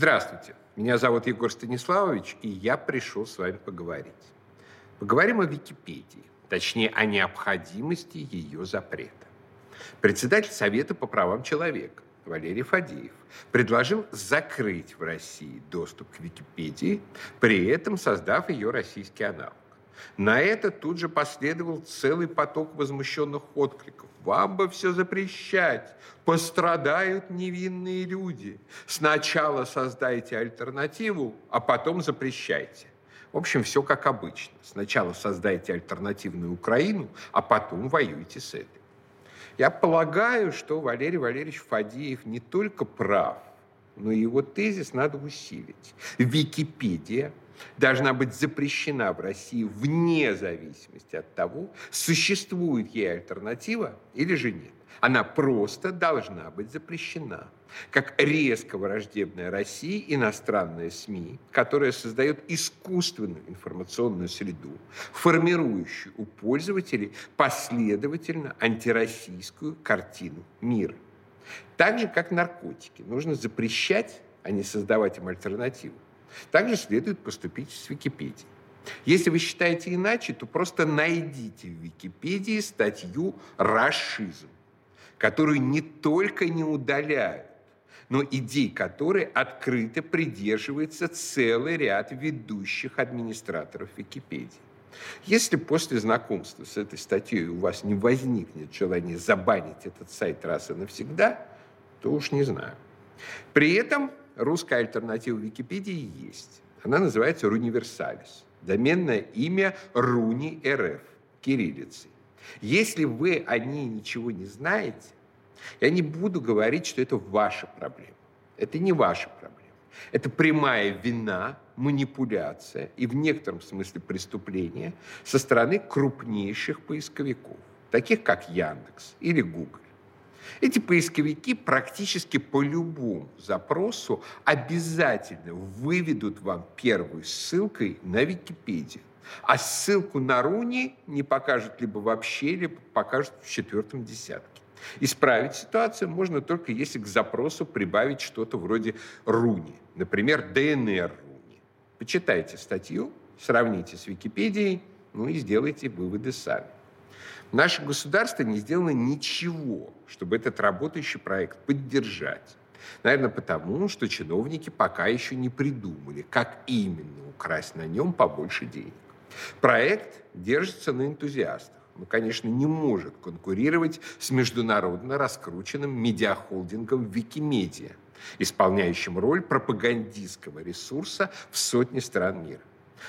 Здравствуйте, меня зовут Егор Станиславович, и я пришел с вами поговорить. Поговорим о Википедии, точнее, о необходимости ее запрета. Председатель Совета по правам человека Валерий Фадеев предложил закрыть в России доступ к Википедии, при этом создав ее российский аналог. На это тут же последовал целый поток возмущенных откликов. Вам бы все запрещать, пострадают невинные люди. Сначала создайте альтернативу, а потом запрещайте. В общем, все как обычно. Сначала создайте альтернативную Украину, а потом воюйте с этой. Я полагаю, что Валерий Валерьевич Фадеев не только прав, но его тезис надо усилить. Википедия должна быть запрещена в России вне зависимости от того, существует ей альтернатива или же нет. Она просто должна быть запрещена. Как резко враждебная России иностранная СМИ, которая создает искусственную информационную среду, формирующую у пользователей последовательно антироссийскую картину мира. Так же, как наркотики. Нужно запрещать, а не создавать им альтернативу. Также следует поступить с Википедией. Если вы считаете иначе, то просто найдите в Википедии статью «Рашизм», которую не только не удаляют, но идей которой открыто придерживается целый ряд ведущих администраторов Википедии. Если после знакомства с этой статьей у вас не возникнет желания забанить этот сайт раз и навсегда, то уж не знаю. При этом русская альтернатива Википедии есть. Она называется Руниверсалис. Доменное имя Руни РФ, кириллицей. Если вы о ней ничего не знаете, я не буду говорить, что это ваша проблема. Это не ваша проблема. Это прямая вина, манипуляция и в некотором смысле преступление со стороны крупнейших поисковиков, таких как Яндекс или Google. Эти поисковики практически по любому запросу обязательно выведут вам первой ссылкой на Википедию. А ссылку на Руни не покажут либо вообще, либо покажут в четвертом десятке. Исправить ситуацию можно только если к запросу прибавить что-то вроде Руни, например, ДНР Руни. Почитайте статью, сравните с Википедией, ну и сделайте выводы сами. Наше государство не сделано ничего, чтобы этот работающий проект поддержать. Наверное, потому, что чиновники пока еще не придумали, как именно украсть на нем побольше денег. Проект держится на энтузиастах, но, конечно, не может конкурировать с международно раскрученным медиахолдингом Викимедиа, исполняющим роль пропагандистского ресурса в сотне стран мира.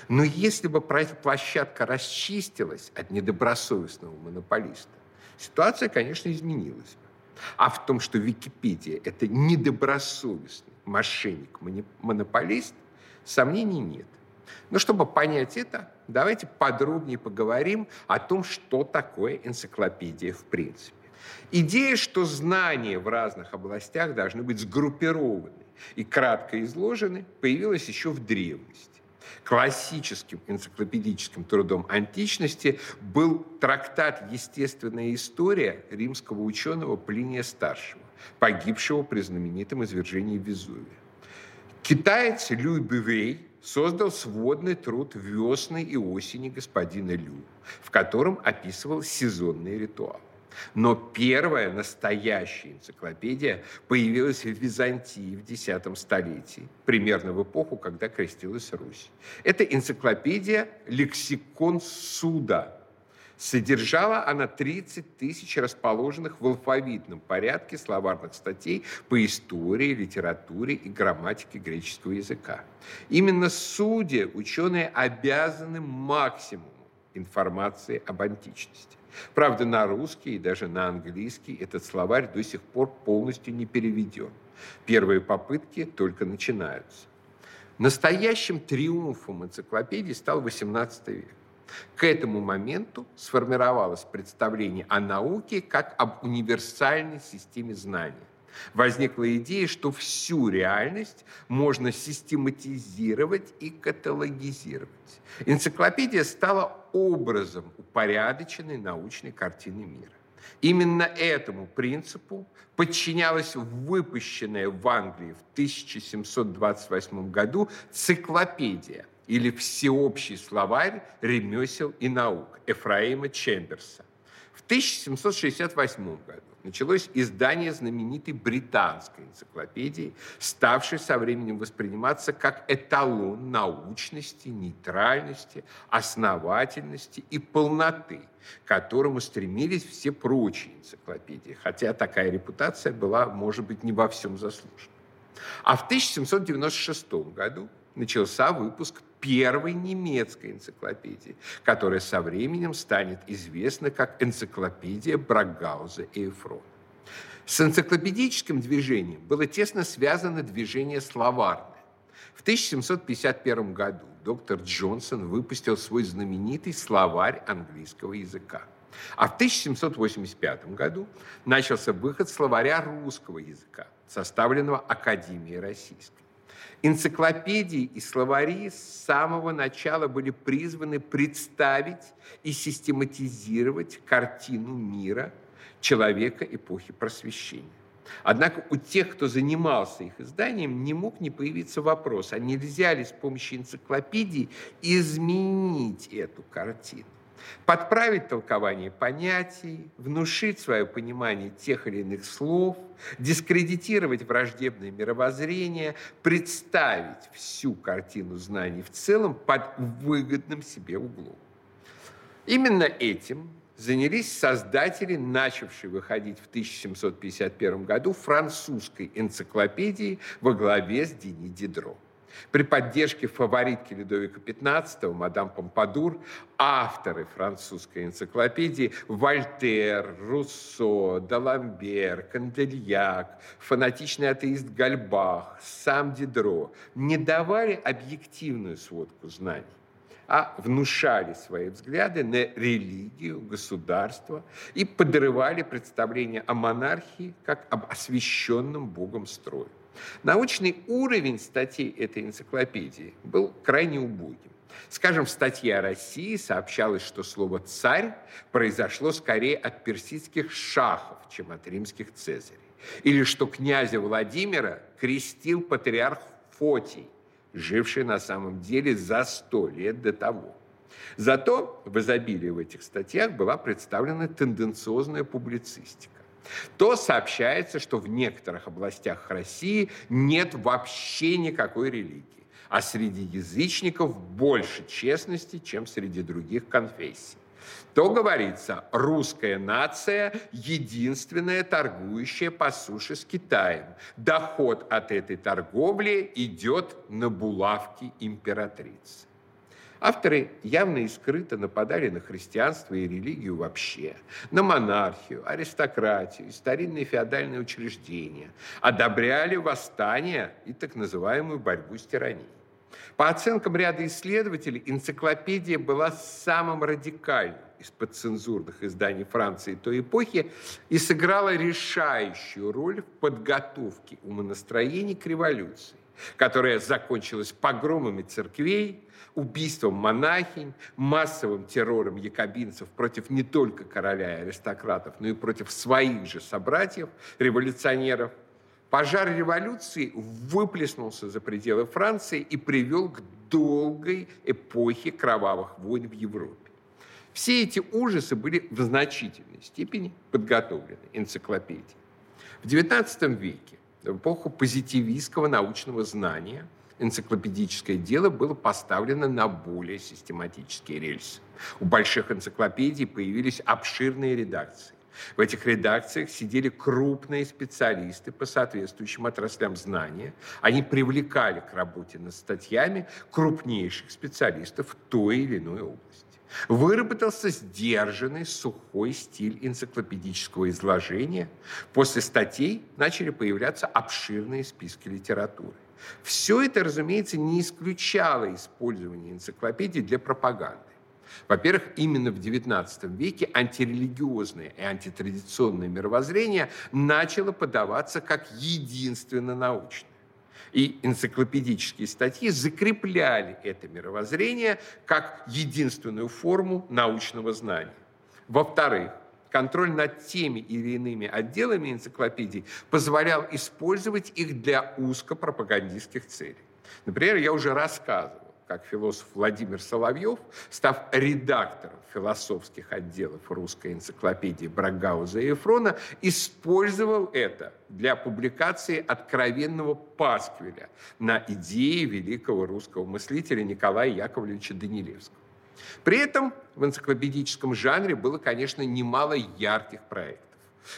Но если бы площадка расчистилась от недобросовестного монополиста, ситуация, конечно, изменилась бы. А в том, что Википедия – это недобросовестный мошенник-монополист, сомнений нет. Но чтобы понять это, давайте подробнее поговорим о том, что такое энциклопедия в принципе. Идея, что знания в разных областях должны быть сгруппированы и кратко изложены, появилась еще в древности. Классическим энциклопедическим трудом античности был трактат «Естественная история» римского ученого Плиния Старшего, погибшего при знаменитом извержении Везувия. Китаец Люй Бювей создал сводный труд «Весны и осени господина Лю», в котором описывал сезонные ритуалы. Но первая настоящая энциклопедия появилась в Византии в X столетии, примерно в эпоху, когда крестилась Русь. Это энциклопедия «Лексикон суда». Содержала она 30 тысяч расположенных в алфавитном порядке словарных статей по истории, литературе и грамматике греческого языка. Именно судьи ученые обязаны максимуму информации об античности. Правда, на русский и даже на английский этот словарь до сих пор полностью не переведен. Первые попытки только начинаются. Настоящим триумфом энциклопедии стал XVIII век. К этому моменту сформировалось представление о науке как об универсальной системе знаний. Возникла идея, что всю реальность можно систематизировать и каталогизировать. Энциклопедия стала образом упорядоченной научной картины мира. Именно этому принципу подчинялась выпущенная в Англии в 1728 году циклопедия или всеобщий словарь ремесел и наук Эфраима Чемберса. В 1768 году началось издание знаменитой британской энциклопедии, ставшей со временем восприниматься как эталон научности, нейтральности, основательности и полноты, к которому стремились все прочие энциклопедии, хотя такая репутация была, может быть, не во всем заслужена. А в 1796 году начался выпуск первой немецкой энциклопедии, которая со временем станет известна как энциклопедия Брагауза и Эфрона. С энциклопедическим движением было тесно связано движение словарное. В 1751 году доктор Джонсон выпустил свой знаменитый словарь английского языка. А в 1785 году начался выход словаря русского языка, составленного Академией Российской. Энциклопедии и словари с самого начала были призваны представить и систематизировать картину мира человека эпохи просвещения. Однако у тех, кто занимался их изданием, не мог не появиться вопрос, а нельзя ли с помощью энциклопедии изменить эту картину? Подправить толкование понятий, внушить свое понимание тех или иных слов, дискредитировать враждебное мировоззрение, представить всю картину знаний в целом под выгодным себе углом. Именно этим занялись создатели, начавшие выходить в 1751 году французской энциклопедии во главе с Дени Дидро. При поддержке фаворитки Людовика XV, мадам Помпадур, авторы французской энциклопедии Вольтер, Руссо, Даламбер, Кандельяк, фанатичный атеист Гальбах, сам Дидро не давали объективную сводку знаний а внушали свои взгляды на религию, государство и подрывали представление о монархии как об освященном Богом строе. Научный уровень статей этой энциклопедии был крайне убогим. Скажем, в статье о России сообщалось, что слово «царь» произошло скорее от персидских шахов, чем от римских цезарей. Или что князя Владимира крестил патриарх Фотий, живший на самом деле за сто лет до того. Зато в изобилии в этих статьях была представлена тенденциозная публицистика то сообщается, что в некоторых областях России нет вообще никакой религии, а среди язычников больше честности, чем среди других конфессий. То говорится, русская нация единственная торгующая по суше с Китаем. Доход от этой торговли идет на булавки императрицы. Авторы явно и скрыто нападали на христианство и религию вообще, на монархию, аристократию старинные феодальные учреждения, одобряли восстания и так называемую борьбу с тиранией. По оценкам ряда исследователей, энциклопедия была самым радикальным из подцензурных изданий Франции той эпохи и сыграла решающую роль в подготовке умонастроений к революции, которая закончилась погромами церквей, убийством монахинь, массовым террором якобинцев против не только короля и аристократов, но и против своих же собратьев, революционеров, пожар революции выплеснулся за пределы Франции и привел к долгой эпохе кровавых войн в Европе. Все эти ужасы были в значительной степени подготовлены энциклопедией. В XIX веке, в эпоху позитивистского научного знания – энциклопедическое дело было поставлено на более систематические рельсы. У больших энциклопедий появились обширные редакции. В этих редакциях сидели крупные специалисты по соответствующим отраслям знания. Они привлекали к работе над статьями крупнейших специалистов в той или иной области. Выработался сдержанный, сухой стиль энциклопедического изложения. После статей начали появляться обширные списки литературы. Все это, разумеется, не исключало использование энциклопедий для пропаганды. Во-первых, именно в XIX веке антирелигиозное и антитрадиционное мировоззрение начало подаваться как единственно научное. И энциклопедические статьи закрепляли это мировоззрение как единственную форму научного знания. Во-вторых, контроль над теми или иными отделами энциклопедий позволял использовать их для узкопропагандистских целей. Например, я уже рассказывал, как философ Владимир Соловьев, став редактором философских отделов русской энциклопедии Брагауза и Эфрона, использовал это для публикации откровенного пасквиля на идеи великого русского мыслителя Николая Яковлевича Данилевского. При этом в энциклопедическом жанре было, конечно, немало ярких проектов.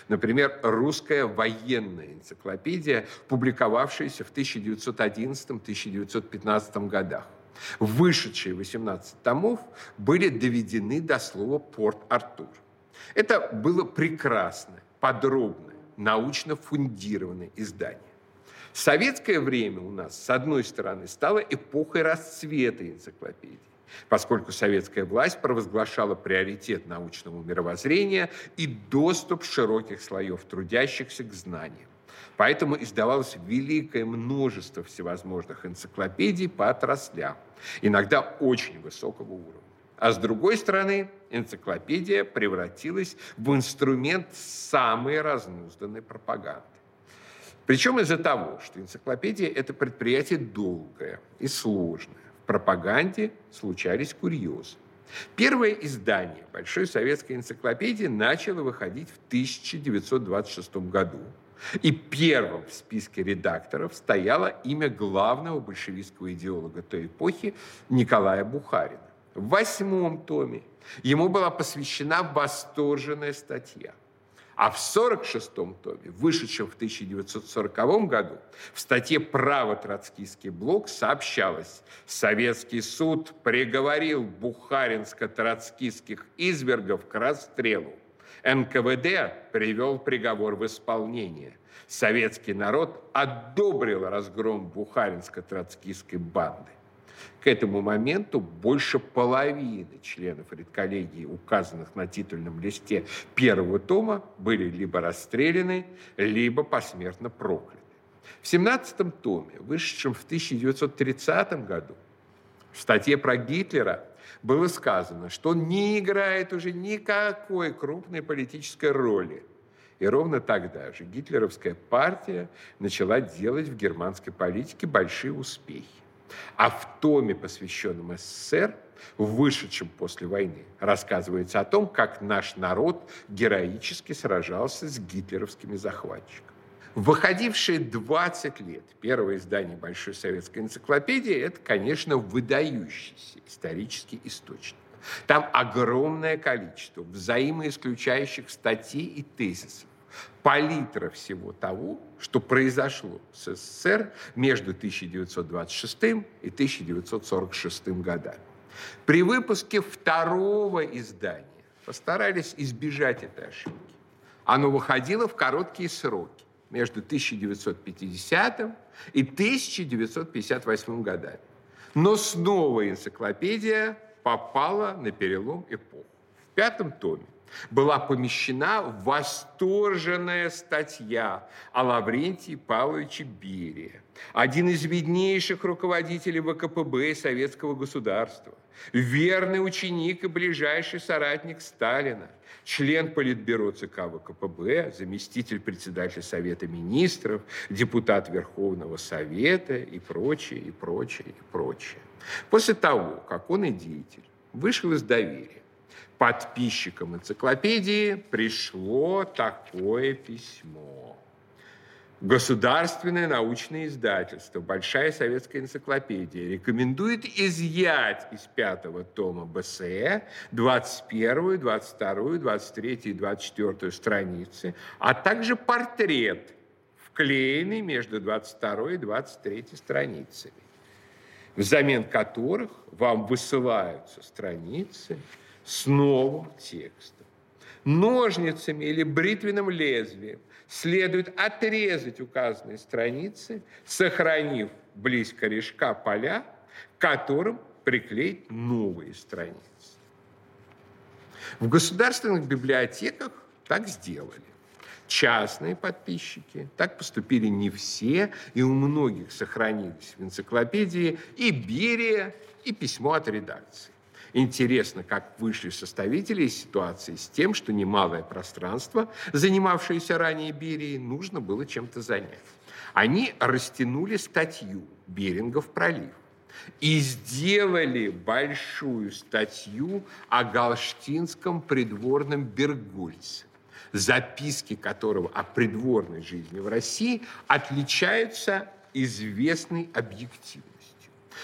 Например, русская военная энциклопедия, публиковавшаяся в 1911-1915 годах. Вышедшие 18 томов были доведены до слова «Порт-Артур». Это было прекрасное, подробное, научно фундированное издание. Советское время у нас, с одной стороны, стало эпохой расцвета энциклопедии поскольку советская власть провозглашала приоритет научного мировоззрения и доступ широких слоев трудящихся к знаниям. Поэтому издавалось великое множество всевозможных энциклопедий по отраслям, иногда очень высокого уровня. А с другой стороны, энциклопедия превратилась в инструмент самой разнузданной пропаганды. Причем из-за того, что энциклопедия – это предприятие долгое и сложное, пропаганде случались курьезы. Первое издание Большой советской энциклопедии начало выходить в 1926 году. И первым в списке редакторов стояло имя главного большевистского идеолога той эпохи Николая Бухарина. В восьмом томе ему была посвящена восторженная статья – а в 1946 томе, вышедшем в 1940 году, в статье «Право троцкийский блок» сообщалось, Советский суд приговорил бухаринско-троцкистских извергов к расстрелу. НКВД привел приговор в исполнение. Советский народ одобрил разгром бухаринско-троцкистской банды. К этому моменту больше половины членов редколлегии, указанных на титульном листе первого тома, были либо расстреляны, либо посмертно прокляты. В 17 томе, вышедшем в 1930 году, в статье про Гитлера было сказано, что он не играет уже никакой крупной политической роли. И ровно тогда же гитлеровская партия начала делать в германской политике большие успехи. А в томе, посвященном СССР, вышедшем после войны, рассказывается о том, как наш народ героически сражался с гитлеровскими захватчиками. Выходившие 20 лет первое издание Большой советской энциклопедии – это, конечно, выдающийся исторический источник. Там огромное количество взаимоисключающих статей и тезисов, палитра всего того, что произошло с СССР между 1926 и 1946 годами. При выпуске второго издания постарались избежать этой ошибки. Оно выходило в короткие сроки между 1950 и 1958 годами. Но снова энциклопедия попала на перелом эпох. В пятом томе была помещена восторженная статья о Лаврентии Павловиче Берии, один из виднейших руководителей ВКПБ и советского государства, верный ученик и ближайший соратник Сталина, член Политбюро ЦК ВКПБ, заместитель председателя Совета Министров, депутат Верховного Совета и прочее, и прочее, и прочее. После того, как он и деятель вышел из доверия, подписчикам энциклопедии пришло такое письмо. Государственное научное издательство «Большая советская энциклопедия» рекомендует изъять из пятого тома БСЭ 21, 22, 23 и 24 страницы, а также портрет, вклеенный между 22 и 23 страницами, взамен которых вам высылаются страницы, с новым текстом. Ножницами или бритвенным лезвием следует отрезать указанные страницы, сохранив близ корешка поля, которым приклеить новые страницы. В государственных библиотеках так сделали. Частные подписчики, так поступили не все, и у многих сохранились в энциклопедии и Берия, и письмо от редакции. Интересно, как вышли составители из ситуации с тем, что немалое пространство, занимавшееся ранее Берией, нужно было чем-то занять. Они растянули статью «Берингов пролив» и сделали большую статью о галштинском придворном Бергольце, записки которого о придворной жизни в России отличаются известной объективностью.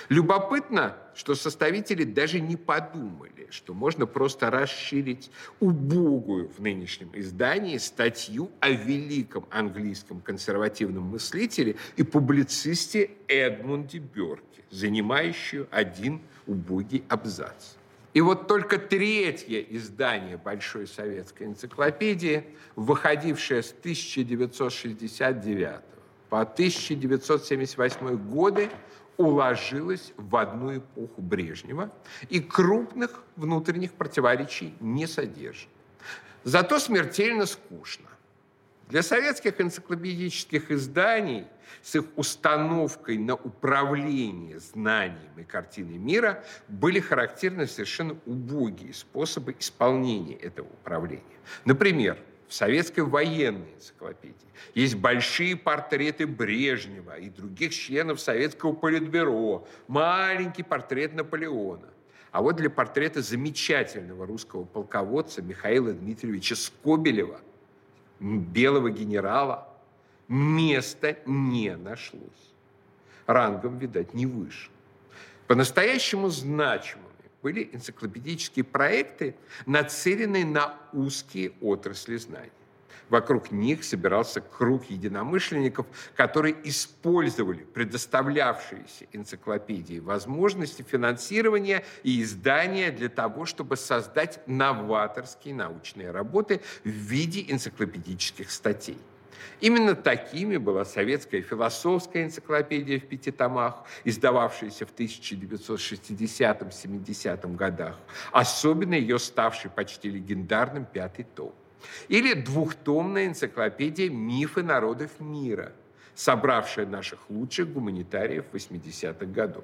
Любопытно, что составители даже не подумали, что можно просто расширить убогую в нынешнем издании статью о великом английском консервативном мыслителе и публицисте Эдмунде Бёрке, занимающую один убогий абзац. И вот только третье издание Большой советской энциклопедии, выходившее с 1969 по 1978 годы, уложилась в одну эпоху Брежнева и крупных внутренних противоречий не содержит. Зато смертельно скучно. Для советских энциклопедических изданий с их установкой на управление знанием и картиной мира были характерны совершенно убогие способы исполнения этого управления. Например, в советской военной энциклопедии есть большие портреты Брежнева и других членов советского политбюро, маленький портрет Наполеона. А вот для портрета замечательного русского полководца Михаила Дмитриевича Скобелева, белого генерала, места не нашлось. Рангом, видать, не выше. По-настоящему значимым были энциклопедические проекты, нацеленные на узкие отрасли знаний. Вокруг них собирался круг единомышленников, которые использовали предоставлявшиеся энциклопедии возможности финансирования и издания для того, чтобы создать новаторские научные работы в виде энциклопедических статей. Именно такими была советская философская энциклопедия в пяти томах, издававшаяся в 1960-70 годах, особенно ее ставший почти легендарным пятый том. Или двухтомная энциклопедия «Мифы народов мира», собравшая наших лучших гуманитариев 80-х годов.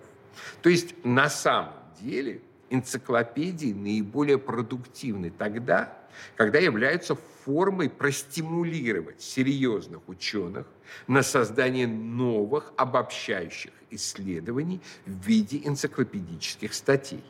То есть на самом деле энциклопедии наиболее продуктивны тогда, когда являются формой простимулировать серьезных ученых на создание новых обобщающих исследований в виде энциклопедических статей.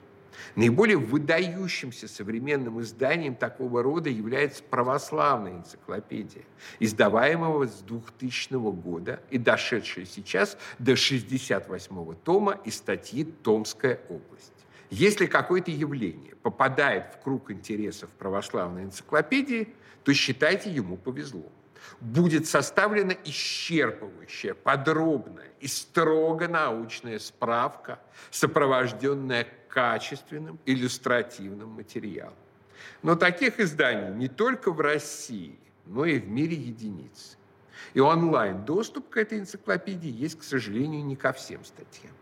Наиболее выдающимся современным изданием такого рода является православная энциклопедия, издаваемого с 2000 года и дошедшая сейчас до 68 тома из статьи «Томская область». Если какое-то явление попадает в круг интересов православной энциклопедии, то считайте, ему повезло. Будет составлена исчерпывающая, подробная и строго научная справка, сопровожденная качественным иллюстративным материалом. Но таких изданий не только в России, но и в мире единиц. И онлайн-доступ к этой энциклопедии есть, к сожалению, не ко всем статьям.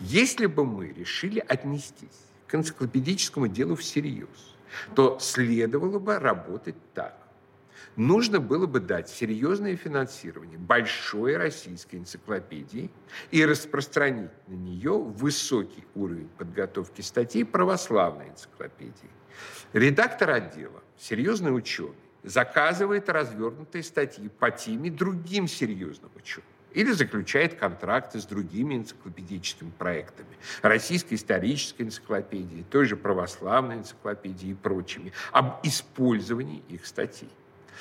Если бы мы решили отнестись к энциклопедическому делу всерьез, то следовало бы работать так. Нужно было бы дать серьезное финансирование большой российской энциклопедии и распространить на нее высокий уровень подготовки статей православной энциклопедии. Редактор отдела, серьезный ученый, заказывает развернутые статьи по теме другим серьезным ученым или заключает контракты с другими энциклопедическими проектами, Российской исторической энциклопедией, той же православной энциклопедией и прочими, об использовании их статей.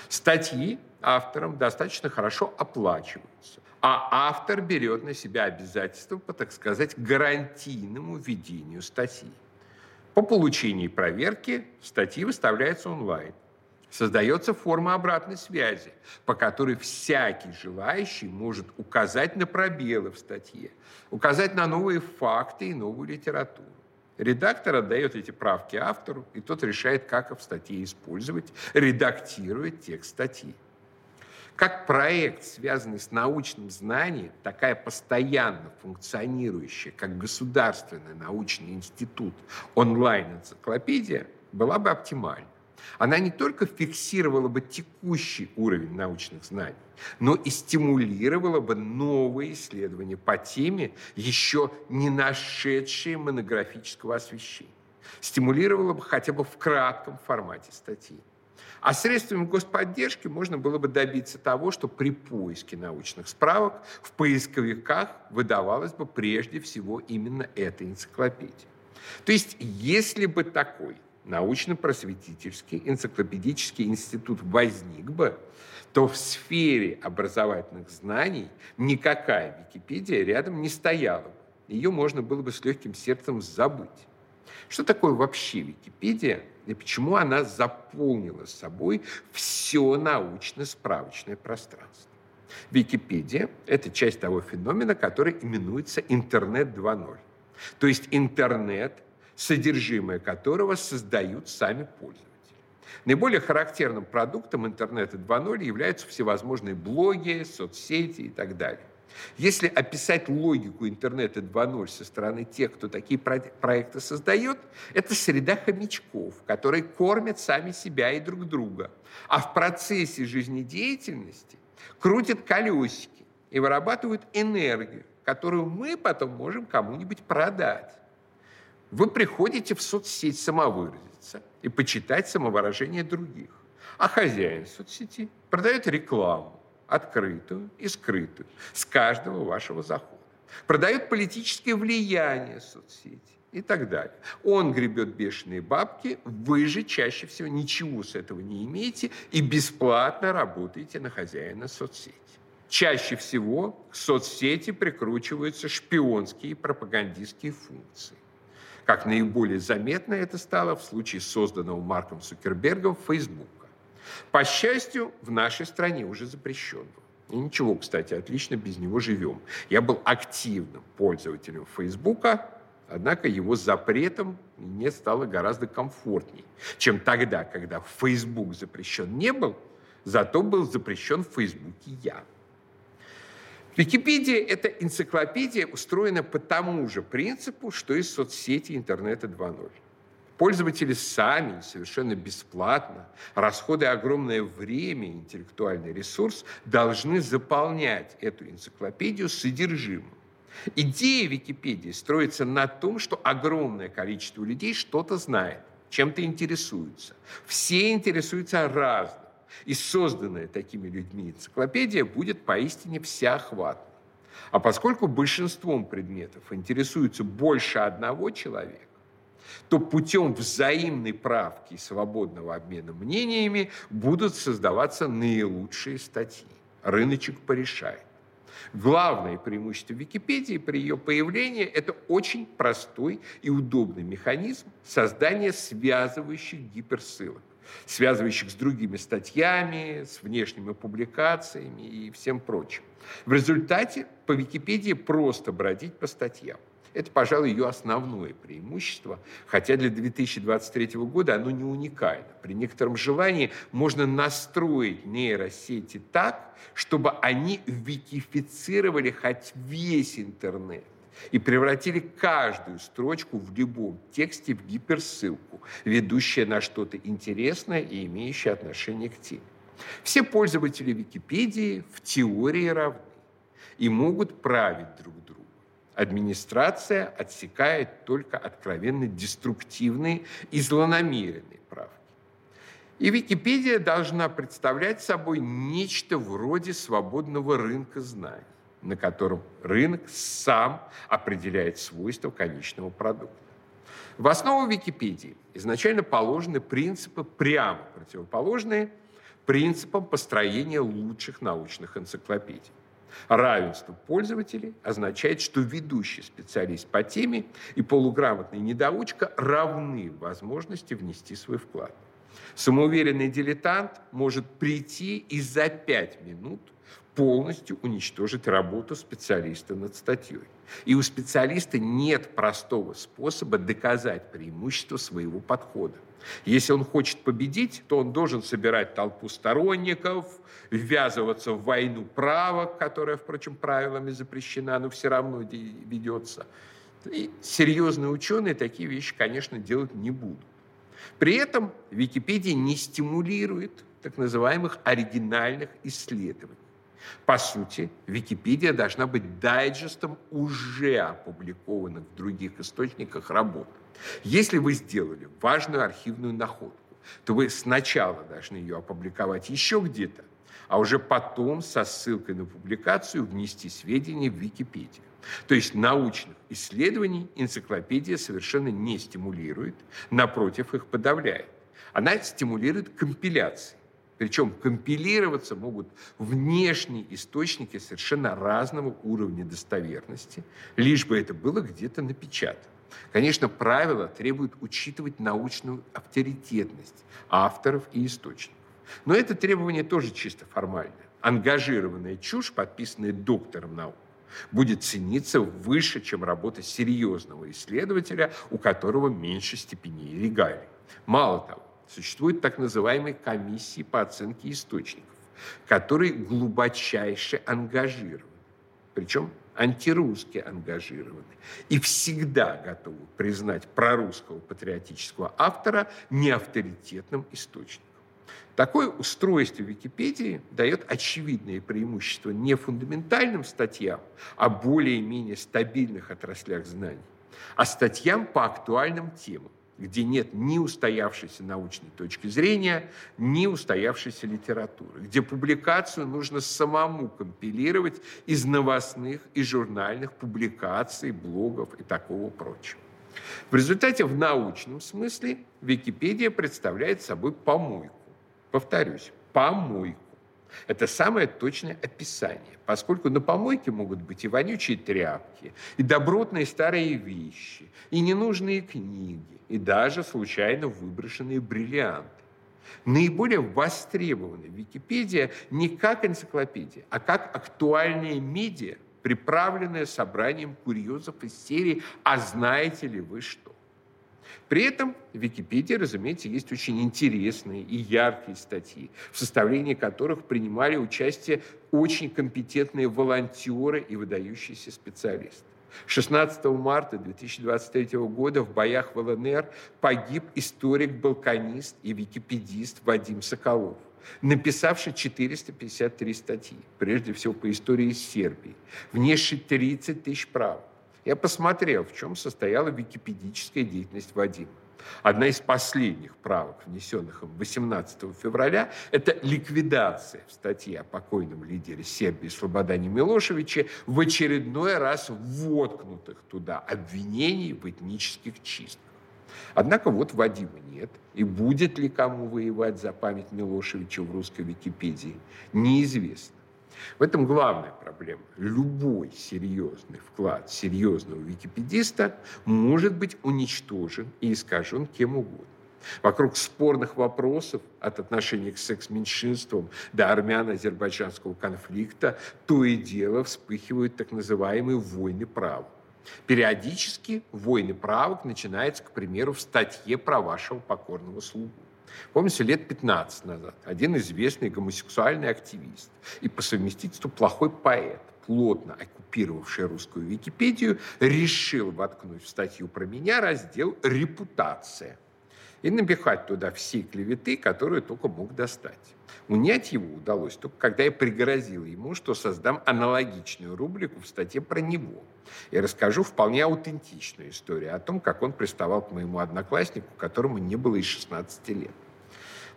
Статьи авторам достаточно хорошо оплачиваются, а автор берет на себя обязательства по, так сказать, гарантийному ведению статьи. По получении проверки статьи выставляются онлайн – Создается форма обратной связи, по которой всякий желающий может указать на пробелы в статье, указать на новые факты и новую литературу. Редактор отдает эти правки автору, и тот решает, как в статье использовать, редактирует текст статьи. Как проект, связанный с научным знанием, такая постоянно функционирующая, как государственный научный институт онлайн-энциклопедия, была бы оптимальна. Она не только фиксировала бы текущий уровень научных знаний, но и стимулировала бы новые исследования по теме, еще не нашедшие монографического освещения. стимулировало бы хотя бы в кратком формате статьи. А средствами господдержки можно было бы добиться того, что при поиске научных справок в поисковиках выдавалась бы прежде всего именно эта энциклопедия. То есть, если бы такой научно-просветительский энциклопедический институт возник бы, то в сфере образовательных знаний никакая Википедия рядом не стояла бы. Ее можно было бы с легким сердцем забыть. Что такое вообще Википедия и почему она заполнила собой все научно-справочное пространство? Википедия – это часть того феномена, который именуется интернет 2.0. То есть интернет, содержимое которого создают сами пользователи. Наиболее характерным продуктом интернета 2.0 являются всевозможные блоги, соцсети и так далее. Если описать логику интернета 2.0 со стороны тех, кто такие проекты создает, это среда хомячков, которые кормят сами себя и друг друга. А в процессе жизнедеятельности крутят колесики и вырабатывают энергию, которую мы потом можем кому-нибудь продать. Вы приходите в соцсеть самовыразиться и почитать самовыражение других. А хозяин соцсети продает рекламу, открытую и скрытую, с каждого вашего захода. Продает политическое влияние соцсети и так далее. Он гребет бешеные бабки, вы же чаще всего ничего с этого не имеете и бесплатно работаете на хозяина соцсети. Чаще всего к соцсети прикручиваются шпионские и пропагандистские функции. Как наиболее заметно это стало в случае созданного Марком Цукербергом Facebook. По счастью, в нашей стране уже запрещен И ничего, кстати, отлично без него живем. Я был активным пользователем Фейсбука, однако его запретом мне стало гораздо комфортней, чем тогда, когда Facebook запрещен не был, зато был запрещен в Фейсбуке я. Википедия – это энциклопедия, устроена по тому же принципу, что и соцсети интернета 2.0. Пользователи сами, совершенно бесплатно, расходуя огромное время и интеллектуальный ресурс, должны заполнять эту энциклопедию содержимым. Идея Википедии строится на том, что огромное количество людей что-то знает, чем-то интересуются. Все интересуются разным. И созданная такими людьми энциклопедия будет поистине всеохватна. А поскольку большинством предметов интересуется больше одного человека, то путем взаимной правки и свободного обмена мнениями будут создаваться наилучшие статьи. Рыночек порешает. Главное преимущество Википедии при ее появлении – это очень простой и удобный механизм создания связывающих гиперссылок связывающих с другими статьями, с внешними публикациями и всем прочим. В результате по Википедии просто бродить по статьям. Это, пожалуй, ее основное преимущество, хотя для 2023 года оно не уникально. При некотором желании можно настроить нейросети так, чтобы они викифицировали хоть весь интернет и превратили каждую строчку в любом тексте в гиперссылку, ведущая на что-то интересное и имеющее отношение к теме. Все пользователи Википедии в теории равны и могут править друг другом администрация отсекает только откровенно деструктивные и злонамеренные правки. И Википедия должна представлять собой нечто вроде свободного рынка знаний, на котором рынок сам определяет свойства конечного продукта. В основу Википедии изначально положены принципы прямо противоположные принципам построения лучших научных энциклопедий. Равенство пользователей означает, что ведущий специалист по теме и полуграмотный недоучка равны возможности внести свой вклад. Самоуверенный дилетант может прийти и за пять минут полностью уничтожить работу специалиста над статьей. И у специалиста нет простого способа доказать преимущество своего подхода. Если он хочет победить, то он должен собирать толпу сторонников, ввязываться в войну права, которая, впрочем, правилами запрещена, но все равно ведется. И серьезные ученые такие вещи, конечно, делать не будут. При этом Википедия не стимулирует так называемых оригинальных исследований. По сути, Википедия должна быть дайджестом уже опубликованных в других источниках работ. Если вы сделали важную архивную находку, то вы сначала должны ее опубликовать еще где-то, а уже потом со ссылкой на публикацию внести сведения в Википедию. То есть научных исследований энциклопедия совершенно не стимулирует, напротив, их подавляет. Она стимулирует компиляции. Причем компилироваться могут внешние источники совершенно разного уровня достоверности, лишь бы это было где-то напечатано. Конечно, правила требуют учитывать научную авторитетность авторов и источников. Но это требование тоже чисто формальное. Ангажированная чушь, подписанная доктором наук, будет цениться выше, чем работа серьезного исследователя, у которого меньше степеней регалий. Мало того, существуют так называемые комиссии по оценке источников, которые глубочайше ангажированы. Причем антирусски ангажированы и всегда готовы признать прорусского патриотического автора неавторитетным источником. Такое устройство Википедии дает очевидные преимущества не фундаментальным статьям, а более-менее стабильных отраслях знаний, а статьям по актуальным темам, где нет ни устоявшейся научной точки зрения, ни устоявшейся литературы, где публикацию нужно самому компилировать из новостных и журнальных публикаций, блогов и такого прочего. В результате в научном смысле Википедия представляет собой помойку. Повторюсь, помойку. Это самое точное описание, поскольку на помойке могут быть и вонючие тряпки, и добротные старые вещи, и ненужные книги, и даже случайно выброшенные бриллианты. Наиболее востребована Википедия не как энциклопедия, а как актуальная медиа, приправленная собранием курьезов из серии «А знаете ли вы что?». При этом в Википедии, разумеется, есть очень интересные и яркие статьи, в составлении которых принимали участие очень компетентные волонтеры и выдающиеся специалисты. 16 марта 2023 года в боях в ЛНР погиб историк-балканист и википедист Вадим Соколов, написавший 453 статьи, прежде всего по истории Сербии, внесший 30 тысяч правок. Я посмотрел, в чем состояла википедическая деятельность Вадима. Одна из последних правок, внесенных им 18 февраля, это ликвидация в статье о покойном лидере Сербии Слободане Милошевиче в очередной раз воткнутых туда обвинений в этнических чистках. Однако вот Вадима нет, и будет ли кому воевать за память Милошевича в русской Википедии, неизвестно. В этом главная проблема. Любой серьезный вклад серьезного википедиста может быть уничтожен и искажен кем угодно. Вокруг спорных вопросов от отношения к секс-меньшинствам до армяно-азербайджанского конфликта то и дело вспыхивают так называемые войны права. Периодически войны правок начинаются, к примеру, в статье про вашего покорного слугу. Помните, лет 15 назад один известный гомосексуальный активист и по совместительству плохой поэт, плотно оккупировавший русскую Википедию, решил воткнуть в статью про меня раздел «Репутация» и напихать туда все клеветы, которые только мог достать. Унять его удалось только когда я пригрозил ему, что создам аналогичную рубрику в статье про него. И расскажу вполне аутентичную историю о том, как он приставал к моему однокласснику, которому не было и 16 лет.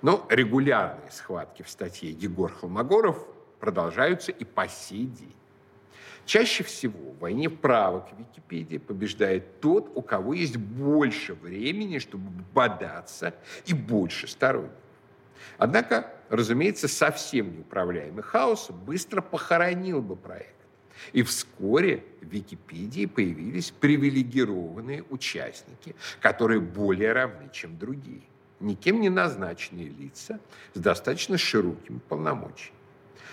Но регулярные схватки в статье Егор Холмогоров продолжаются и по сей день. Чаще всего в войне правок Википедии побеждает тот, у кого есть больше времени, чтобы бодаться, и больше сторонников. Однако, разумеется, совсем неуправляемый хаос быстро похоронил бы проект. И вскоре в Википедии появились привилегированные участники, которые более равны, чем другие никем не назначенные лица с достаточно широкими полномочиями.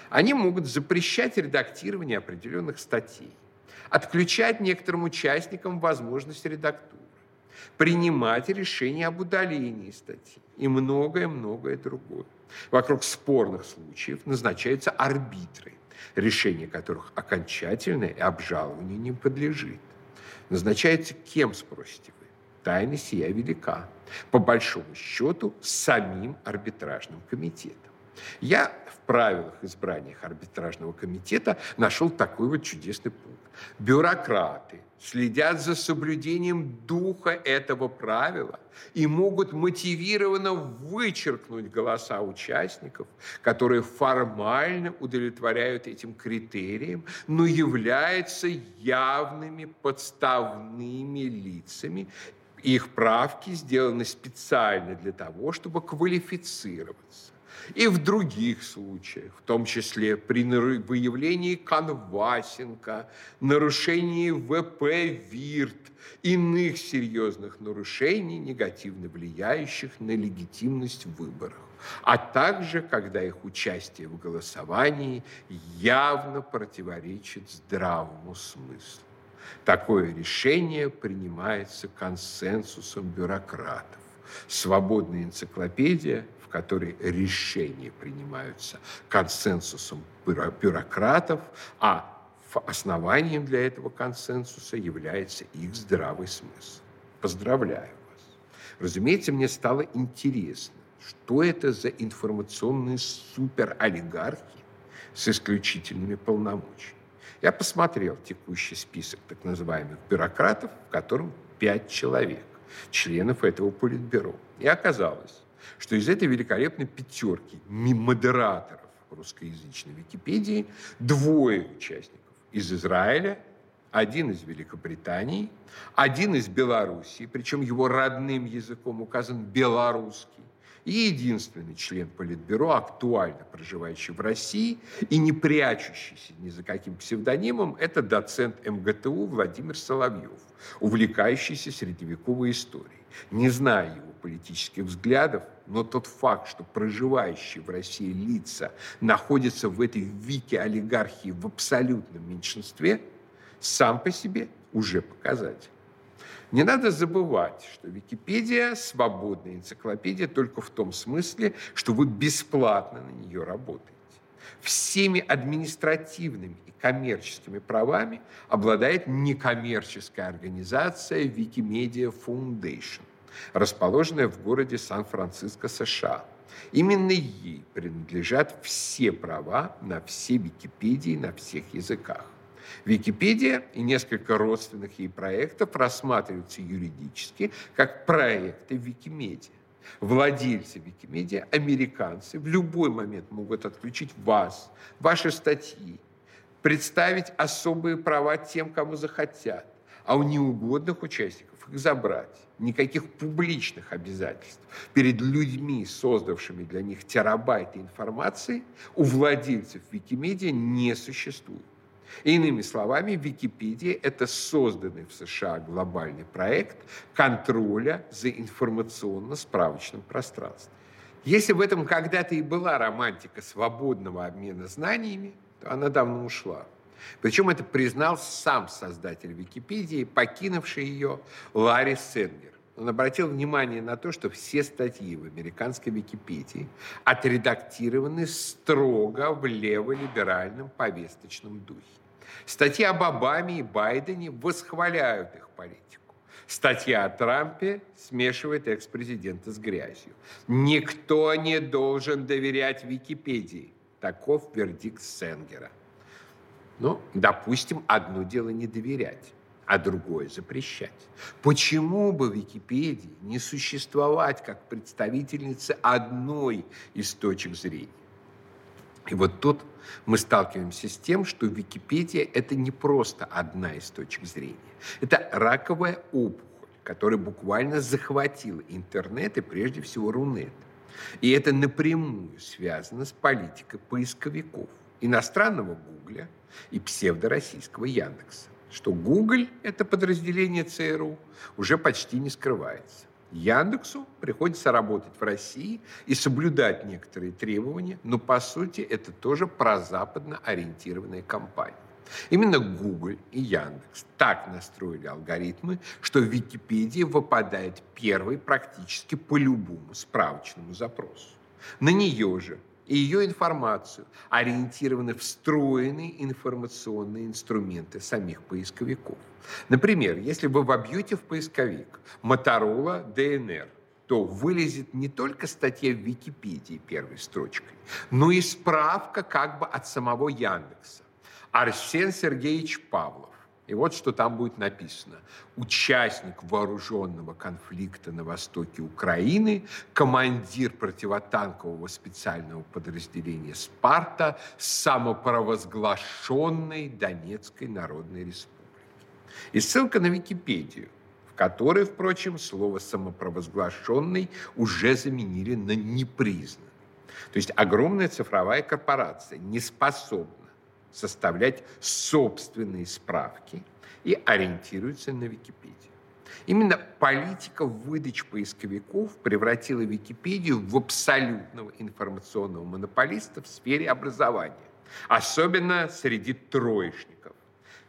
Они могут запрещать редактирование определенных статей, отключать некоторым участникам возможность редактуры, принимать решения об удалении статьи и многое-многое другое. Вокруг спорных случаев назначаются арбитры, решение которых окончательное и обжалованию не подлежит. Назначается кем, спросите вы? Тайна сия велика по большому счету, самим арбитражным комитетом. Я в правилах избрания арбитражного комитета нашел такой вот чудесный пункт. Бюрократы следят за соблюдением духа этого правила и могут мотивированно вычеркнуть голоса участников, которые формально удовлетворяют этим критериям, но являются явными подставными лицами. Их правки сделаны специально для того, чтобы квалифицироваться и в других случаях, в том числе при выявлении конвасинга, нарушении ВП ВИРТ, иных серьезных нарушений, негативно влияющих на легитимность выборов, а также когда их участие в голосовании явно противоречит здравому смыслу. Такое решение принимается консенсусом бюрократов. Свободная энциклопедия – в которой решения принимаются консенсусом бюрократов, а основанием для этого консенсуса является их здравый смысл. Поздравляю вас. Разумеется, мне стало интересно, что это за информационные суперолигархи с исключительными полномочиями. Я посмотрел текущий список так называемых бюрократов, в котором пять человек, членов этого политбюро. И оказалось, что из этой великолепной пятерки модераторов русскоязычной Википедии двое участников из Израиля, один из Великобритании, один из Белоруссии, причем его родным языком указан белорусский, и единственный член Политбюро, актуально проживающий в России и не прячущийся ни за каким псевдонимом, это доцент МГТУ Владимир Соловьев, увлекающийся средневековой историей. Не зная его политических взглядов, но тот факт, что проживающие в России лица находятся в этой вике олигархии в абсолютном меньшинстве, сам по себе уже показатель. Не надо забывать, что Википедия – свободная энциклопедия только в том смысле, что вы бесплатно на нее работаете. Всеми административными и коммерческими правами обладает некоммерческая организация Wikimedia Foundation – расположенная в городе Сан-Франциско, США. Именно ей принадлежат все права на все Википедии на всех языках. Википедия и несколько родственных ей проектов рассматриваются юридически как проекты Викимедиа. Владельцы Викимедиа, американцы, в любой момент могут отключить вас, ваши статьи, представить особые права тем, кому захотят, а у неугодных участников их забрать. Никаких публичных обязательств перед людьми, создавшими для них терабайты информации, у владельцев Викимедиа не существует. Иными словами, Википедия – это созданный в США глобальный проект контроля за информационно-справочным пространством. Если в этом когда-то и была романтика свободного обмена знаниями, то она давно ушла. Причем это признал сам создатель Википедии, покинувший ее Ларри Сенгер. Он обратил внимание на то, что все статьи в американской Википедии отредактированы строго в леволиберальном повесточном духе. Статьи об Обаме и Байдене восхваляют их политику. Статья о Трампе смешивает экс-президента с грязью. Никто не должен доверять Википедии. Таков вердикт Сенгера. Ну, допустим, одно дело не доверять, а другое запрещать. Почему бы Википедии не существовать как представительницы одной из точек зрения? И вот тут мы сталкиваемся с тем, что Википедия – это не просто одна из точек зрения. Это раковая опухоль, которая буквально захватила интернет и прежде всего Рунет. И это напрямую связано с политикой поисковиков – иностранного Гугля и псевдороссийского Яндекса, что Google – это подразделение ЦРУ, уже почти не скрывается. Яндексу приходится работать в России и соблюдать некоторые требования, но по сути это тоже прозападно ориентированная компания. Именно Google и Яндекс так настроили алгоритмы, что в Википедии выпадает первый практически по любому справочному запросу. На нее же и ее информацию ориентированы встроенные информационные инструменты самих поисковиков. Например, если вы вобьете в поисковик Motorola DNR, то вылезет не только статья в Википедии первой строчкой, но и справка как бы от самого Яндекса. Арсен Сергеевич Павлов. И вот что там будет написано. Участник вооруженного конфликта на востоке Украины, командир противотанкового специального подразделения «Спарта» самопровозглашенной Донецкой Народной Республики. И ссылка на Википедию, в которой, впрочем, слово «самопровозглашенный» уже заменили на «непризнанный». То есть огромная цифровая корпорация не способна составлять собственные справки и ориентируется на Википедию. Именно политика выдач поисковиков превратила Википедию в абсолютного информационного монополиста в сфере образования, особенно среди троечников.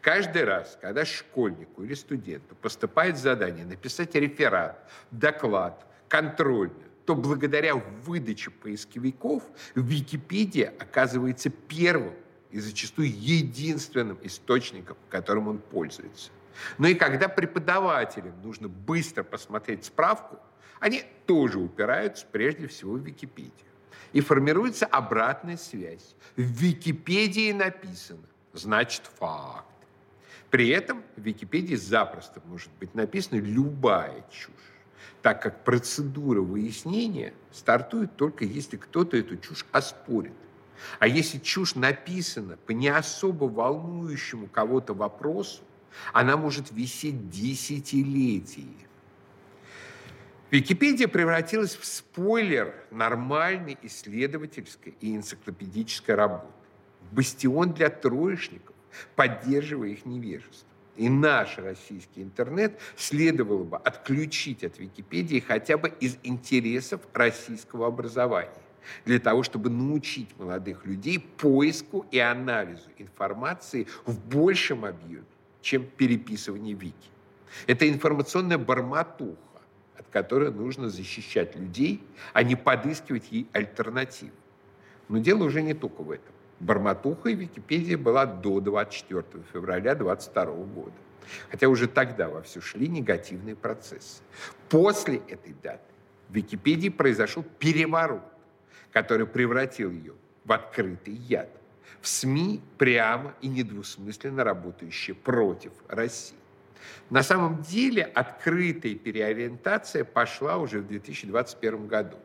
Каждый раз, когда школьнику или студенту поступает задание написать реферат, доклад, контрольную, то благодаря выдаче поисковиков Википедия оказывается первым и зачастую единственным источником, которым он пользуется. Но и когда преподавателям нужно быстро посмотреть справку, они тоже упираются прежде всего в Википедию. И формируется обратная связь. В Википедии написано, значит факт. При этом в Википедии запросто может быть написана любая чушь, так как процедура выяснения стартует только если кто-то эту чушь оспорит. А если чушь написана по не особо волнующему кого-то вопросу, она может висеть десятилетия. Википедия превратилась в спойлер нормальной исследовательской и энциклопедической работы. Бастион для троечников, поддерживая их невежество. И наш российский интернет следовало бы отключить от Википедии хотя бы из интересов российского образования для того, чтобы научить молодых людей поиску и анализу информации в большем объеме, чем переписывание вики. Это информационная барматуха, от которой нужно защищать людей, а не подыскивать ей альтернативы. Но дело уже не только в этом. Барматуха и Википедия была до 24 февраля 22 года. Хотя уже тогда во все шли негативные процессы. После этой даты в Википедии произошел переворот который превратил ее в открытый яд, в СМИ прямо и недвусмысленно работающие против России. На самом деле открытая переориентация пошла уже в 2021 году.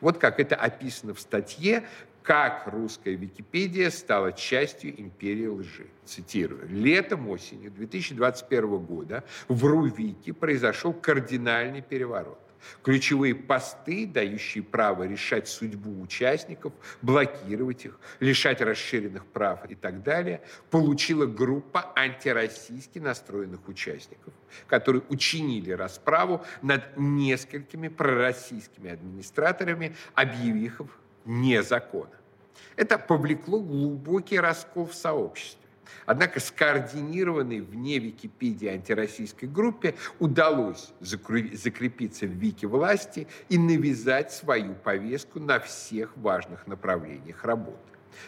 Вот как это описано в статье «Как русская Википедия стала частью империи лжи». Цитирую. «Летом, осенью 2021 года в РУВИКе произошел кардинальный переворот. Ключевые посты, дающие право решать судьбу участников, блокировать их, лишать расширенных прав и так далее, получила группа антироссийски настроенных участников, которые учинили расправу над несколькими пророссийскими администраторами, объявив их незаконно. Это повлекло глубокий раскол в сообществе. Однако скоординированной вне Википедии антироссийской группе удалось закрепиться в Вики власти и навязать свою повестку на всех важных направлениях работы.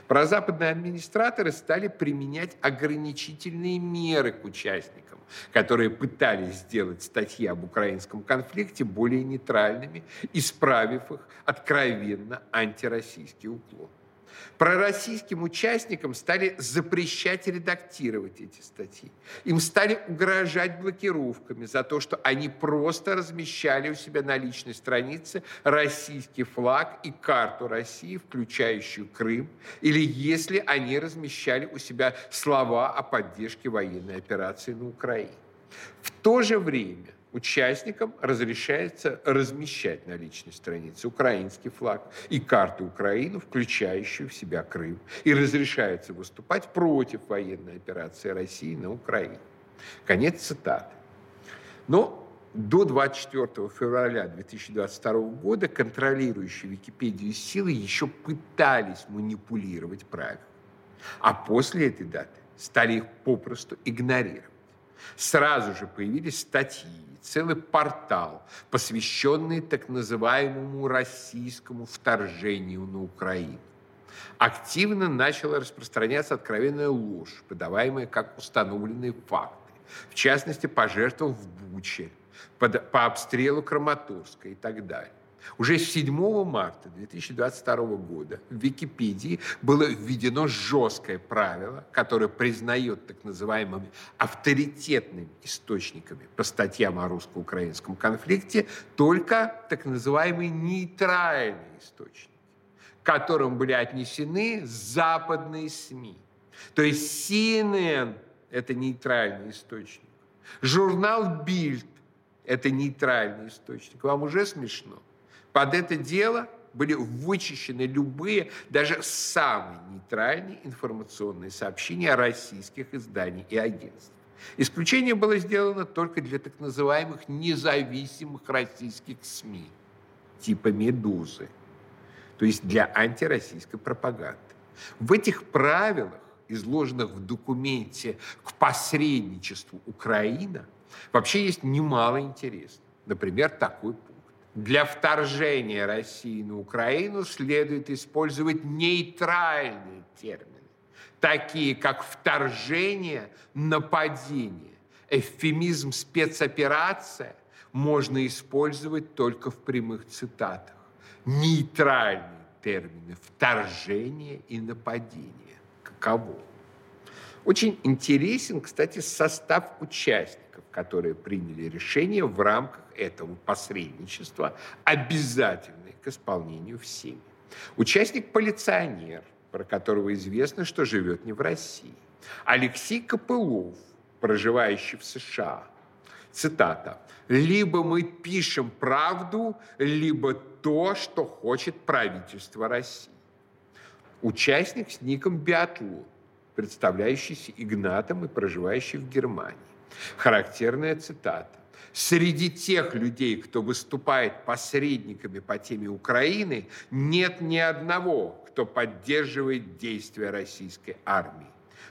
Прозападные администраторы стали применять ограничительные меры к участникам, которые пытались сделать статьи об украинском конфликте более нейтральными, исправив их откровенно антироссийский уклон. Пророссийским участникам стали запрещать редактировать эти статьи. Им стали угрожать блокировками за то, что они просто размещали у себя на личной странице российский флаг и карту России, включающую Крым, или если они размещали у себя слова о поддержке военной операции на Украине. В то же время Участникам разрешается размещать на личной странице украинский флаг и карту Украины, включающую в себя Крым, и разрешается выступать против военной операции России на Украине. Конец цитаты. Но до 24 февраля 2022 года контролирующие Википедию силы еще пытались манипулировать правилами. А после этой даты стали их попросту игнорировать. Сразу же появились статьи, целый портал, посвященный так называемому российскому вторжению на Украину. Активно начала распространяться откровенная ложь, подаваемая как установленные факты. В частности, пожертвовав в Буче, по обстрелу Краматорска и так далее. Уже 7 марта 2022 года в Википедии было введено жесткое правило, которое признает так называемыми авторитетными источниками по статьям о русско-украинском конфликте только так называемые нейтральные источники, к которым были отнесены западные СМИ. То есть CNN – это нейтральный источник. Журнал «Бильд» – это нейтральный источник. Вам уже смешно? Под это дело были вычищены любые, даже самые нейтральные информационные сообщения российских изданий и агентств. Исключение было сделано только для так называемых независимых российских СМИ, типа «Медузы», то есть для антироссийской пропаганды. В этих правилах, изложенных в документе к посредничеству Украина, вообще есть немало интересного. Например, такой пункт. Для вторжения России на Украину следует использовать нейтральные термины, такие как вторжение, нападение. Эвфемизм спецоперация можно использовать только в прямых цитатах. Нейтральные термины вторжение и нападение. Каково? Очень интересен, кстати, состав участников, которые приняли решение в рамках этого посредничества, обязательные к исполнению всеми. Участник полиционер, про которого известно, что живет не в России. Алексей Копылов, проживающий в США. Цитата. «Либо мы пишем правду, либо то, что хочет правительство России». Участник с ником Биатлон, представляющийся Игнатом и проживающий в Германии. Характерная цитата. Среди тех людей, кто выступает посредниками по теме Украины, нет ни одного, кто поддерживает действия российской армии.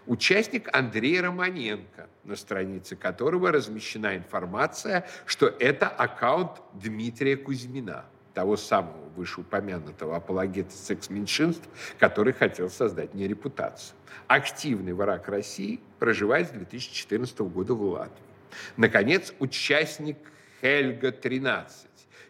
Участник Андрей Романенко, на странице которого размещена информация, что это аккаунт Дмитрия Кузьмина, того самого вышеупомянутого апологета секс-меньшинств, который хотел создать мне репутацию. Активный враг России проживает с 2014 года в Латвии. Наконец, участник Хельга-13,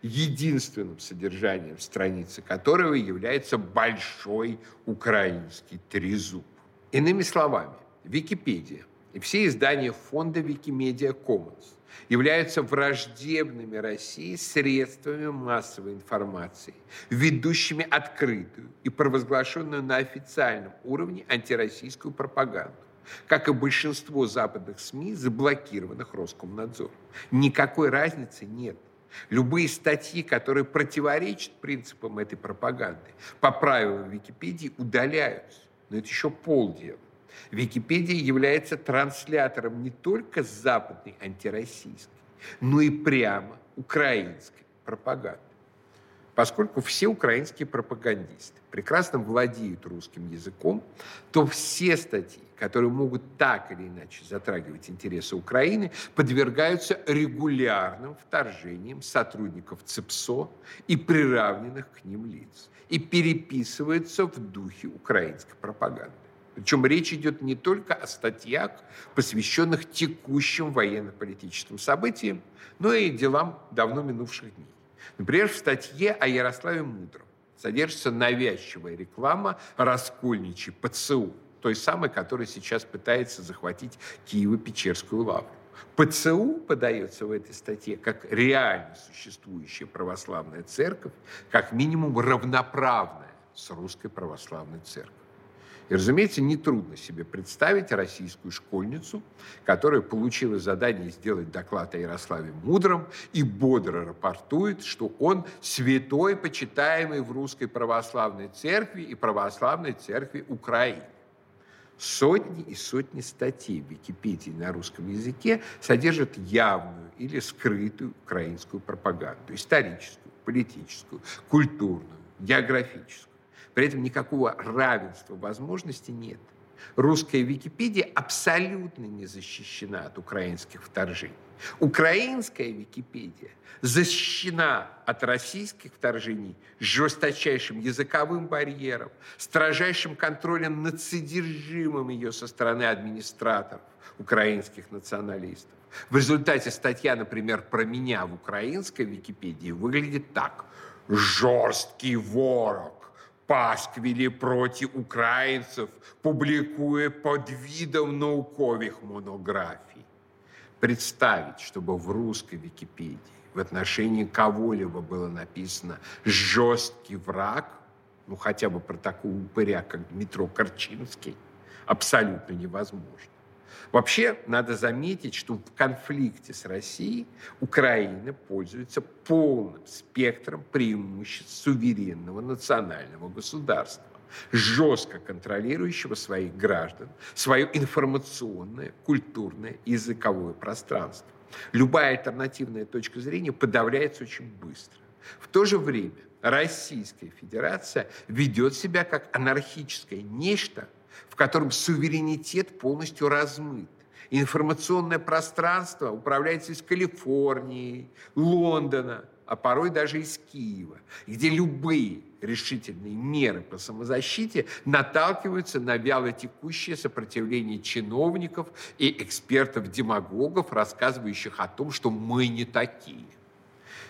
единственным содержанием страницы которого является большой украинский трезуб. Иными словами, Википедия и все издания фонда Wikimedia Commons являются враждебными России средствами массовой информации, ведущими открытую и провозглашенную на официальном уровне антироссийскую пропаганду как и большинство западных СМИ, заблокированных Роскомнадзором. Никакой разницы нет. Любые статьи, которые противоречат принципам этой пропаганды, по правилам Википедии удаляются. Но это еще полдела. Википедия является транслятором не только западной антироссийской, но и прямо украинской пропаганды поскольку все украинские пропагандисты прекрасно владеют русским языком, то все статьи, которые могут так или иначе затрагивать интересы Украины, подвергаются регулярным вторжениям сотрудников ЦИПСО и приравненных к ним лиц и переписываются в духе украинской пропаганды. Причем речь идет не только о статьях, посвященных текущим военно-политическим событиям, но и делам давно минувших дней. Например, в статье о Ярославе Мудром содержится навязчивая реклама раскольничьей ПЦУ, той самой, которая сейчас пытается захватить Киево-Печерскую лавру. ПЦУ подается в этой статье как реально существующая православная церковь, как минимум равноправная с русской православной церковью. И, разумеется, нетрудно себе представить российскую школьницу, которая получила задание сделать доклад о Ярославе Мудром и бодро рапортует, что он святой, почитаемый в русской православной церкви и православной церкви Украины. Сотни и сотни статей в Википедии на русском языке содержат явную или скрытую украинскую пропаганду, историческую, политическую, культурную, географическую. При этом никакого равенства возможностей нет. Русская Википедия абсолютно не защищена от украинских вторжений. Украинская Википедия защищена от российских вторжений жесточайшим языковым барьером, строжайшим контролем над содержимым ее со стороны администраторов, украинских националистов. В результате статья, например, про меня в украинской Википедии выглядит так. «Жесткий ворог пасквілі проти украинцев, публикуя под видом науковых монографий. Представить, чтобы в русской Википедии в отношении кого-либо было написано «жесткий враг», ну хотя бы про такого упыря, как Дмитро Корчинский, абсолютно невозможно. Вообще, надо заметить, что в конфликте с Россией Украина пользуется полным спектром преимуществ суверенного национального государства жестко контролирующего своих граждан, свое информационное, культурное языковое пространство. Любая альтернативная точка зрения подавляется очень быстро. В то же время Российская Федерация ведет себя как анархическое нечто, в котором суверенитет полностью размыт. Информационное пространство управляется из Калифорнии, Лондона, а порой даже из Киева, где любые решительные меры по самозащите наталкиваются на вяло текущее сопротивление чиновников и экспертов-демагогов, рассказывающих о том, что мы не такие.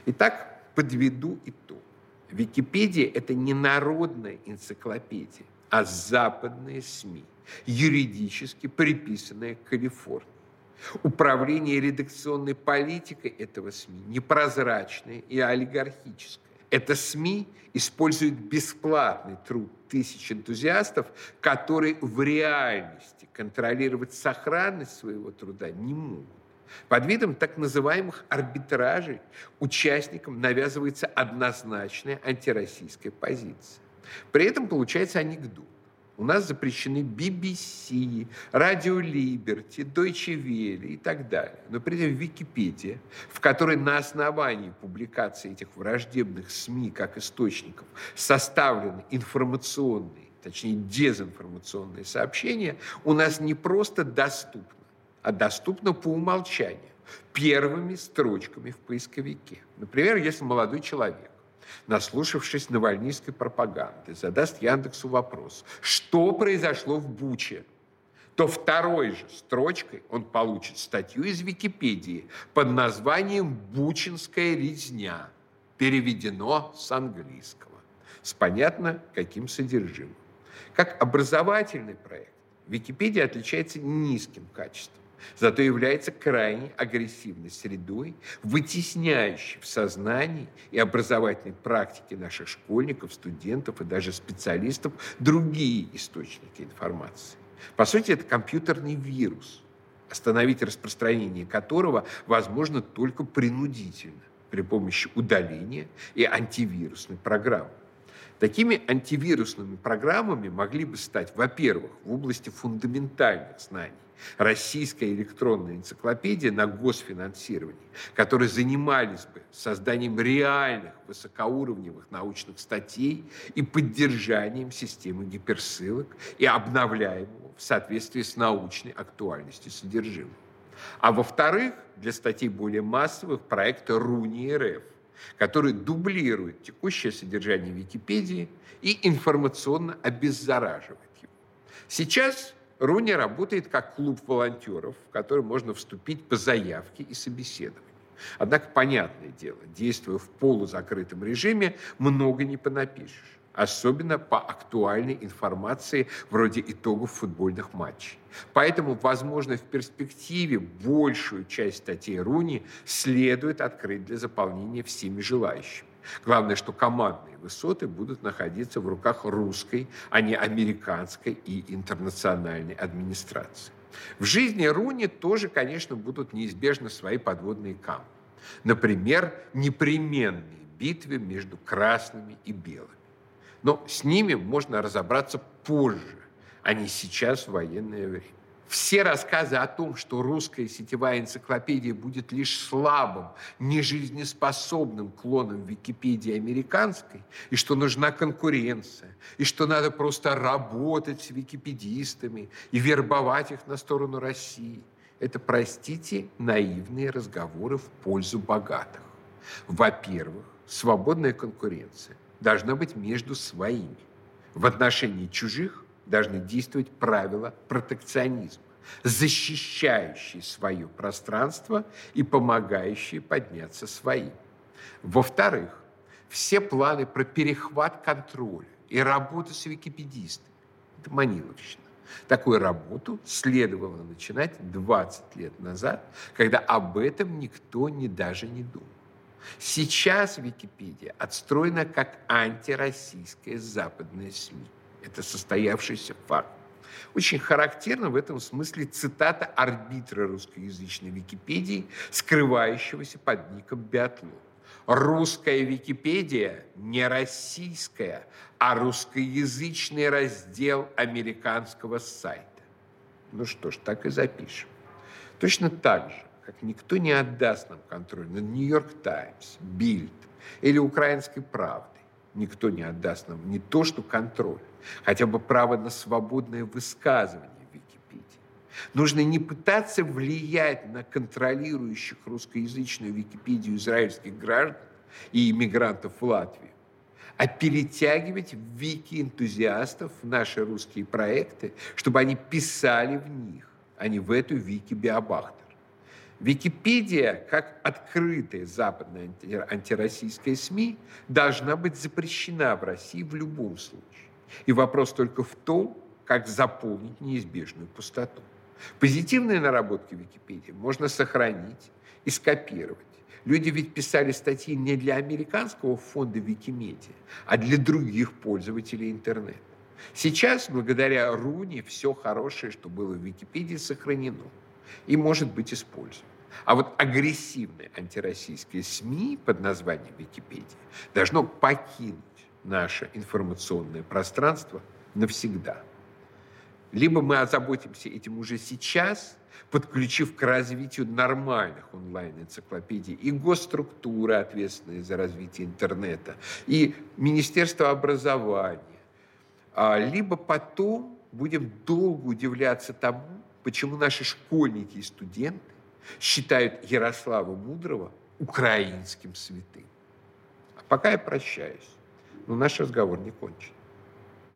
Итак, подведу итог. Википедия – это не народная энциклопедия, а западные СМИ, юридически приписанные Калифорнии. Управление редакционной политикой этого СМИ непрозрачное и олигархическое. Это СМИ используют бесплатный труд тысяч энтузиастов, которые в реальности контролировать сохранность своего труда не могут. Под видом так называемых арбитражей участникам навязывается однозначная антироссийская позиция. При этом получается анекдот. У нас запрещены BBC, Радио Либерти, Deutsche Welle и так далее. Но при этом Википедия, в которой на основании публикации этих враждебных СМИ как источников составлены информационные, точнее дезинформационные сообщения, у нас не просто доступно, а доступно по умолчанию, первыми строчками в поисковике. Например, если молодой человек наслушавшись навальнийской пропаганды, задаст Яндексу вопрос, что произошло в Буче, то второй же строчкой он получит статью из Википедии под названием «Бучинская резня», переведено с английского, с понятно каким содержимым. Как образовательный проект Википедия отличается низким качеством зато является крайне агрессивной средой, вытесняющей в сознании и образовательной практике наших школьников, студентов и даже специалистов другие источники информации. По сути, это компьютерный вирус, остановить распространение которого возможно только принудительно при помощи удаления и антивирусной программы. Такими антивирусными программами могли бы стать, во-первых, в области фундаментальных знаний, российская электронная энциклопедия на госфинансировании, которые занимались бы созданием реальных высокоуровневых научных статей и поддержанием системы гиперссылок и обновляемого в соответствии с научной актуальностью содержимого. А во-вторых, для статей более массовых проекта РУНИ РФ, который дублирует текущее содержание Википедии и информационно обеззараживает его. Сейчас Руни работает как клуб волонтеров, в который можно вступить по заявке и собеседованию. Однако, понятное дело, действуя в полузакрытом режиме, много не понапишешь особенно по актуальной информации вроде итогов футбольных матчей. Поэтому, возможно, в перспективе большую часть статей Руни следует открыть для заполнения всеми желающими. Главное, что командные высоты будут находиться в руках русской, а не американской и интернациональной администрации. В жизни Руни тоже, конечно, будут неизбежно свои подводные камни. Например, непременные битвы между красными и белыми. Но с ними можно разобраться позже, а не сейчас в военное время. Все рассказы о том, что русская сетевая энциклопедия будет лишь слабым, нежизнеспособным клоном Википедии американской, и что нужна конкуренция, и что надо просто работать с википедистами и вербовать их на сторону России, это, простите, наивные разговоры в пользу богатых. Во-первых, свободная конкуренция должна быть между своими. В отношении чужих должны действовать правила протекционизма, защищающие свое пространство и помогающие подняться своим. Во-вторых, все планы про перехват контроля и работу с википедистами – это маниловщина. Такую работу следовало начинать 20 лет назад, когда об этом никто не даже не думал. Сейчас Википедия отстроена как антироссийская западная СМИ. Это состоявшийся факт. Очень характерна в этом смысле цитата арбитра русскоязычной Википедии, скрывающегося под ником Биатлон. Русская Википедия не российская, а русскоязычный раздел американского сайта. Ну что ж, так и запишем. Точно так же, как никто не отдаст нам контроль над «Нью-Йорк Таймс», «Бильд» или «Украинской правдой», никто не отдаст нам не то, что контроль, хотя бы право на свободное высказывание в Википедии. Нужно не пытаться влиять на контролирующих русскоязычную Википедию израильских граждан и иммигрантов в Латвию, а перетягивать вики-энтузиастов в наши русские проекты, чтобы они писали в них, а не в эту вики-биобахтер. Википедия, как открытая западная антироссийская СМИ, должна быть запрещена в России в любом случае. И вопрос только в том, как заполнить неизбежную пустоту. Позитивные наработки Википедии можно сохранить и скопировать. Люди ведь писали статьи не для американского фонда Викимедиа, а для других пользователей интернета. Сейчас, благодаря Руни, все хорошее, что было в Википедии, сохранено и может быть использовано. А вот агрессивное антироссийское СМИ под названием Википедия должно покинуть наше информационное пространство навсегда. Либо мы озаботимся этим уже сейчас, подключив к развитию нормальных онлайн-энциклопедий и госструктуры, ответственные за развитие интернета, и Министерство образования, а, либо потом будем долго удивляться тому, почему наши школьники и студенты считают Ярослава Мудрого украинским святым. А пока я прощаюсь, но наш разговор не кончен.